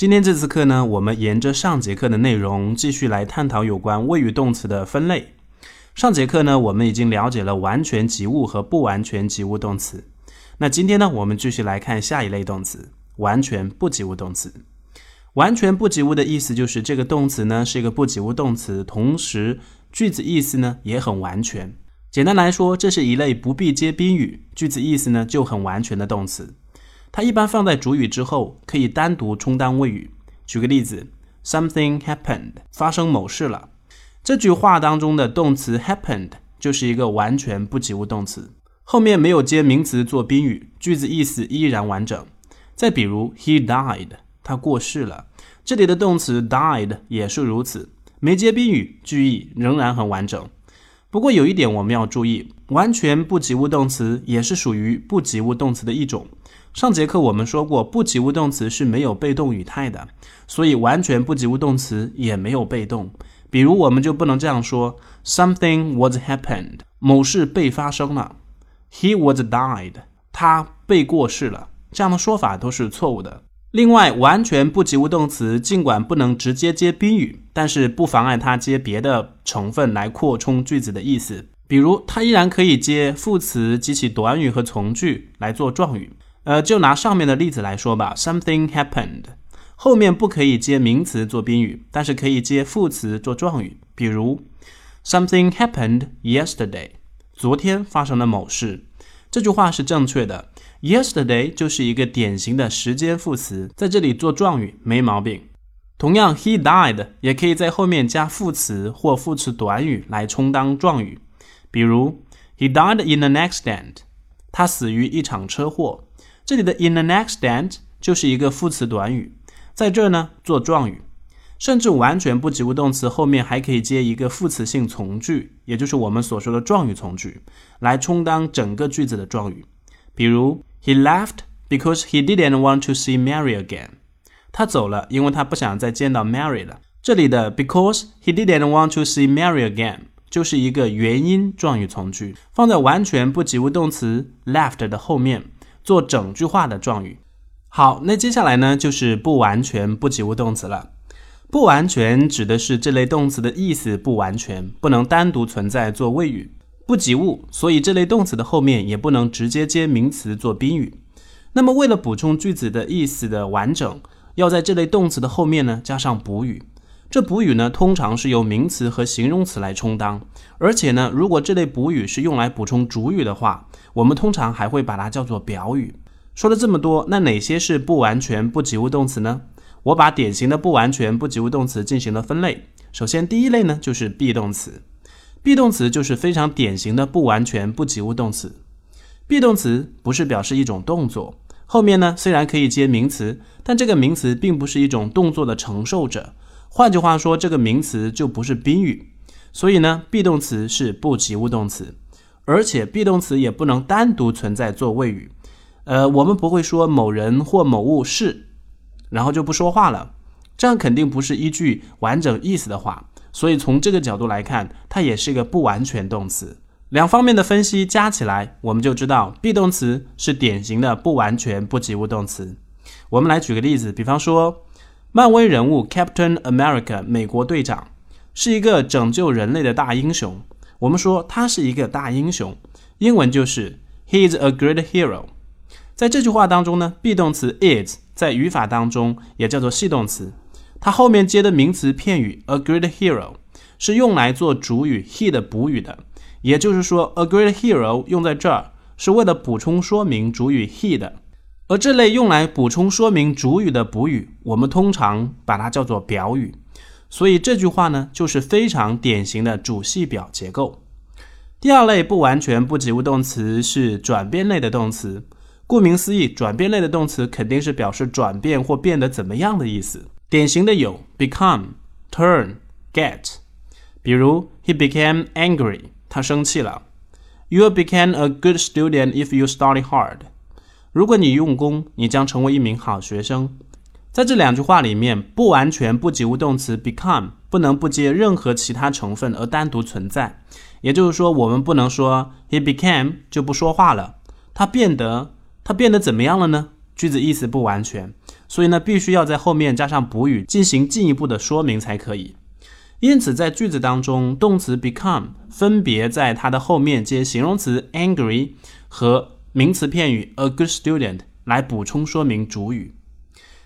今天这次课呢，我们沿着上节课的内容继续来探讨有关谓语动词的分类。上节课呢，我们已经了解了完全及物和不完全及物动词。那今天呢，我们继续来看下一类动词——完全不及物动词。完全不及物的意思就是这个动词呢是一个不及物动词，同时句子意思呢也很完全。简单来说，这是一类不必接宾语，句子意思呢就很完全的动词。它一般放在主语之后，可以单独充当谓语。举个例子，Something happened，发生某事了。这句话当中的动词 happened 就是一个完全不及物动词。后面没有接名词做宾语，句子意思依然完整。再比如，He died，他过世了。这里的动词 died 也是如此，没接宾语，句意仍然很完整。不过有一点我们要注意，完全不及物动词也是属于不及物动词的一种。上节课我们说过，不及物动词是没有被动语态的，所以完全不及物动词也没有被动。比如，我们就不能这样说：Something was happened，某事被发生了。He was died，他被过世了。这样的说法都是错误的。另外，完全不及物动词尽管不能直接接宾语，但是不妨碍它接别的成分来扩充句子的意思。比如，它依然可以接副词及其短语和从句来做状语。呃，就拿上面的例子来说吧，Something happened，后面不可以接名词做宾语，但是可以接副词做状语。比如，Something happened yesterday。昨天发生了某事，这句话是正确的。Yesterday 就是一个典型的时间副词，在这里做状语没毛病。同样，He died 也可以在后面加副词或副词短语来充当状语。比如，He died in an accident，他死于一场车祸。这里的 in an accident 就是一个副词短语，在这呢做状语。甚至完全不及物动词后面还可以接一个副词性从句，也就是我们所说的状语从句，来充当整个句子的状语。比如，He left because he didn't want to see Mary again。他走了，因为他不想再见到 Mary 了。这里的 because he didn't want to see Mary again 就是一个原因状语从句，放在完全不及物动词 left 的后面，做整句话的状语。好，那接下来呢，就是不完全不及物动词了。不完全指的是这类动词的意思不完全，不能单独存在做谓语，不及物，所以这类动词的后面也不能直接接名词做宾语。那么为了补充句子的意思的完整，要在这类动词的后面呢加上补语。这补语呢通常是由名词和形容词来充当，而且呢如果这类补语是用来补充主语的话，我们通常还会把它叫做表语。说了这么多，那哪些是不完全不及物动词呢？我把典型的不完全不及物动词进行了分类。首先，第一类呢就是 be 动词。be 动词就是非常典型的不完全不及物动词。be 动词不是表示一种动作，后面呢虽然可以接名词，但这个名词并不是一种动作的承受者。换句话说，这个名词就不是宾语。所以呢，be 动词是不及物动词，而且 be 动词也不能单独存在做谓语。呃，我们不会说某人或某物是。然后就不说话了，这样肯定不是一句完整意思的话。所以从这个角度来看，它也是一个不完全动词。两方面的分析加起来，我们就知道 be 动词是典型的不完全不及物动词。我们来举个例子，比方说，漫威人物 Captain America 美国队长是一个拯救人类的大英雄。我们说他是一个大英雄，英文就是 He is a great hero。在这句话当中呢，be 动词 is。在语法当中也叫做系动词，它后面接的名词片语 a great hero 是用来做主语 he 的补语的，也就是说 a great hero 用在这儿是为了补充说明主语 he 的，而这类用来补充说明主语的补语，我们通常把它叫做表语，所以这句话呢就是非常典型的主系表结构。第二类不完全不及物动词是转变类的动词。顾名思义，转变类的动词肯定是表示转变或变得怎么样的意思。典型的有 become、turn、get。比如，He became angry，他生气了。You became a good student if you study hard。如果你用功，你将成为一名好学生。在这两句话里面，不完全不及物动词 become 不能不接任何其他成分而单独存在。也就是说，我们不能说 He became 就不说话了，他变得。他变得怎么样了呢？句子意思不完全，所以呢，必须要在后面加上补语进行进一步的说明才可以。因此，在句子当中，动词 become 分别在它的后面接形容词 angry 和名词片语 a good student 来补充说明主语。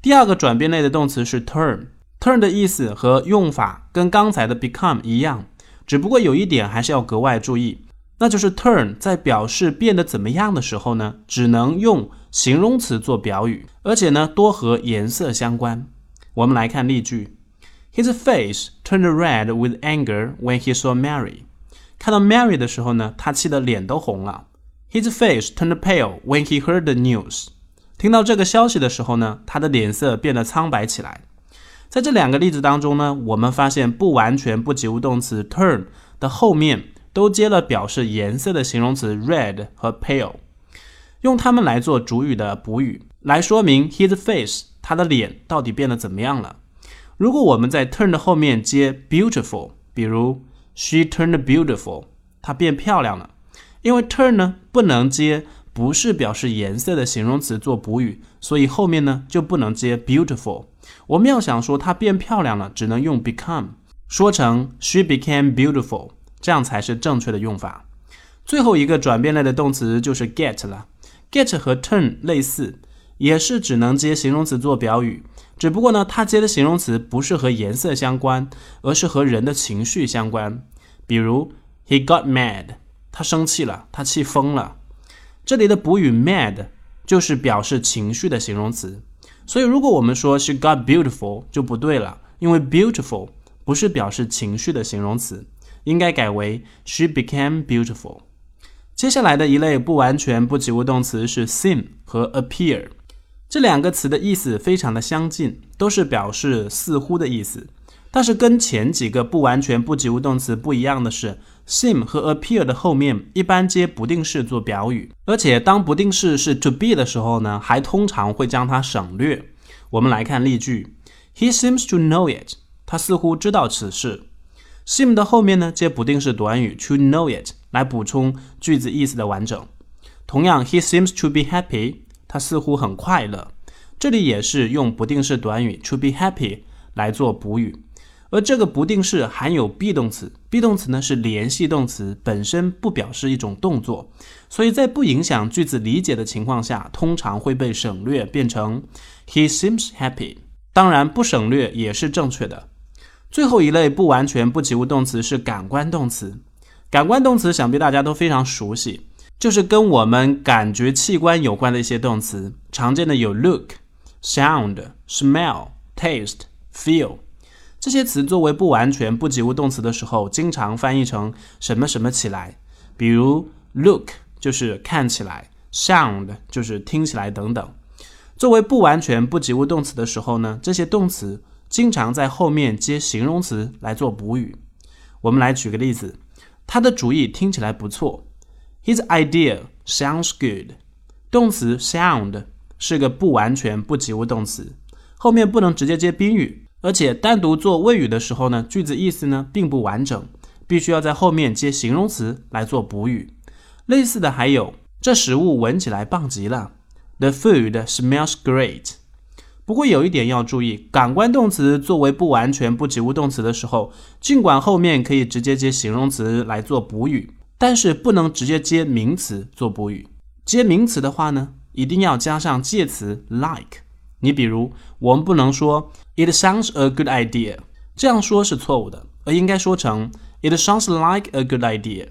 第二个转变类的动词是 turn，turn 的意思和用法跟刚才的 become 一样，只不过有一点还是要格外注意，那就是 turn 在表示变得怎么样的时候呢，只能用形容词做表语，而且呢多和颜色相关。我们来看例句。His face turned red with anger when he saw Mary。看到 Mary 的时候呢，他气得脸都红了。His face turned pale when he heard the news。听到这个消息的时候呢，他的脸色变得苍白起来。在这两个例子当中呢，我们发现不完全不及物动词 turn 的后面都接了表示颜色的形容词 red 和 pale，用它们来做主语的补语，来说明 his face 他的脸到底变得怎么样了。如果我们在 turn 的后面接 beautiful，比如 she turned beautiful，她变漂亮了。因为 turn 呢不能接不是表示颜色的形容词做补语，所以后面呢就不能接 beautiful。我们要想说她变漂亮了，只能用 become，说成 she became beautiful，这样才是正确的用法。最后一个转变类的动词就是 get 了，get 和 turn 类似，也是只能接形容词做表语。只不过呢，它接的形容词不是和颜色相关，而是和人的情绪相关。比如，He got mad，他生气了，他气疯了。这里的补语 mad 就是表示情绪的形容词。所以，如果我们说 She got beautiful 就不对了，因为 beautiful 不是表示情绪的形容词，应该改为 She became beautiful。接下来的一类不完全不及物动词是 seem 和 appear。这两个词的意思非常的相近，都是表示似乎的意思。但是跟前几个不完全不及物动词不一样的是，seem 和 appear 的后面一般接不定式做表语，而且当不定式是 to be 的时候呢，还通常会将它省略。我们来看例句：He seems to know it。他似乎知道此事。seem 的后面呢接不定式短语 to know it 来补充句子意思的完整。同样，He seems to be happy。他似乎很快乐，这里也是用不定式短语 to be happy 来做补语，而这个不定式含有 be 动词，be 动词呢是联系动词，本身不表示一种动作，所以在不影响句子理解的情况下，通常会被省略，变成 he seems happy。当然，不省略也是正确的。最后一类不完全不及物动词是感官动词，感官动词想必大家都非常熟悉。就是跟我们感觉器官有关的一些动词，常见的有 look、sound、smell、taste、feel 这些词作为不完全不及物动词的时候，经常翻译成什么什么起来。比如 look 就是看起来，sound 就是听起来等等。作为不完全不及物动词的时候呢，这些动词经常在后面接形容词来做补语。我们来举个例子，他的主意听起来不错。His idea sounds good。动词 sound 是个不完全不及物动词，后面不能直接接宾语，而且单独做谓语的时候呢，句子意思呢并不完整，必须要在后面接形容词来做补语。类似的还有，这食物闻起来棒极了。The food smells great。不过有一点要注意，感官动词作为不完全不及物动词的时候，尽管后面可以直接接形容词来做补语。但是不能直接接名词做补语，接名词的话呢，一定要加上介词 like。你比如，我们不能说 It sounds a good idea，这样说是错误的，而应该说成 It sounds like a good idea。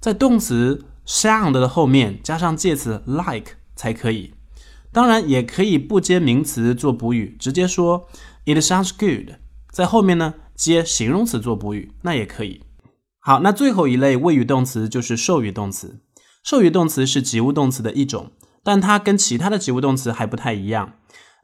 在动词 sound 的后面加上介词 like 才可以。当然，也可以不接名词做补语，直接说 It sounds good，在后面呢接形容词做补语，那也可以。好，那最后一类谓语动词就是授予动词。授予动词是及物动词的一种，但它跟其他的及物动词还不太一样。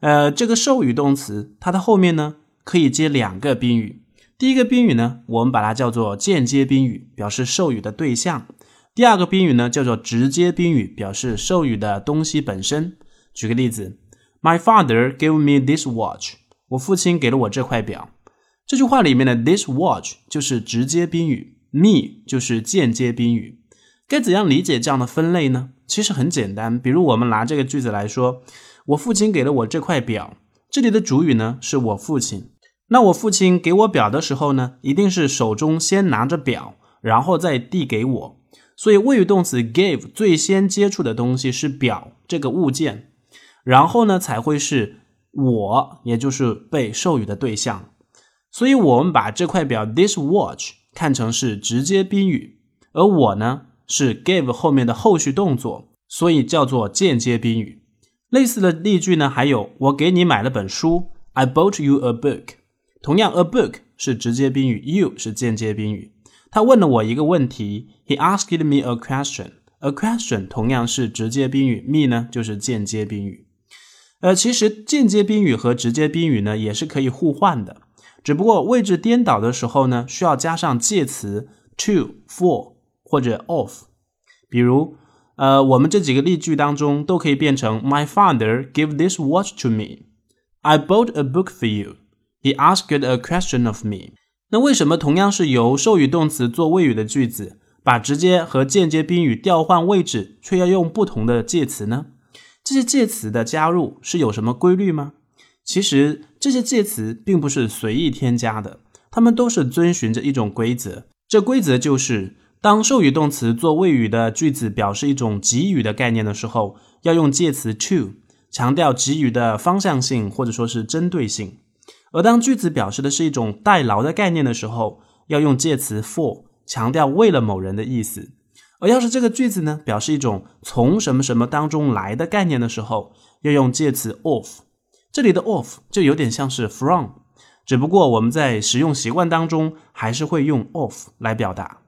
呃，这个授予动词，它的后面呢可以接两个宾语。第一个宾语呢，我们把它叫做间接宾语，表示授予的对象；第二个宾语呢叫做直接宾语，表示授予的东西本身。举个例子，My father gave me this watch。我父亲给了我这块表。这句话里面的 this watch 就是直接宾语。me 就是间接宾语，该怎样理解这样的分类呢？其实很简单，比如我们拿这个句子来说，我父亲给了我这块表，这里的主语呢是我父亲。那我父亲给我表的时候呢，一定是手中先拿着表，然后再递给我。所以谓语动词 give 最先接触的东西是表这个物件，然后呢才会是我，也就是被授予的对象。所以我们把这块表 this watch 看成是直接宾语，而我呢是 give 后面的后续动作，所以叫做间接宾语。类似的例句呢还有我给你买了本书，I bought you a book。同样，a book 是直接宾语，you 是间接宾语。他问了我一个问题，He asked me a question。a question 同样是直接宾语，me 呢就是间接宾语。呃，其实间接宾语和直接宾语呢也是可以互换的，只不过位置颠倒的时候呢，需要加上介词 to、for 或者 of。比如，呃，我们这几个例句当中都可以变成 My father gave this watch to me. I bought a book for you. He asked a question of me. 那为什么同样是由授予动词做谓语的句子，把直接和间接宾语调换位置，却要用不同的介词呢？这些介词的加入是有什么规律吗？其实这些介词并不是随意添加的，它们都是遵循着一种规则。这规则就是，当授予动词做谓语的句子表示一种给予的概念的时候，要用介词 to，强调给予的方向性或者说是针对性。而当句子表示的是一种代劳的概念的时候，要用介词 for，强调为了某人的意思。而要是这个句子呢，表示一种从什么什么当中来的概念的时候，要用介词 of。这里的 of 就有点像是 from，只不过我们在使用习惯当中还是会用 of 来表达。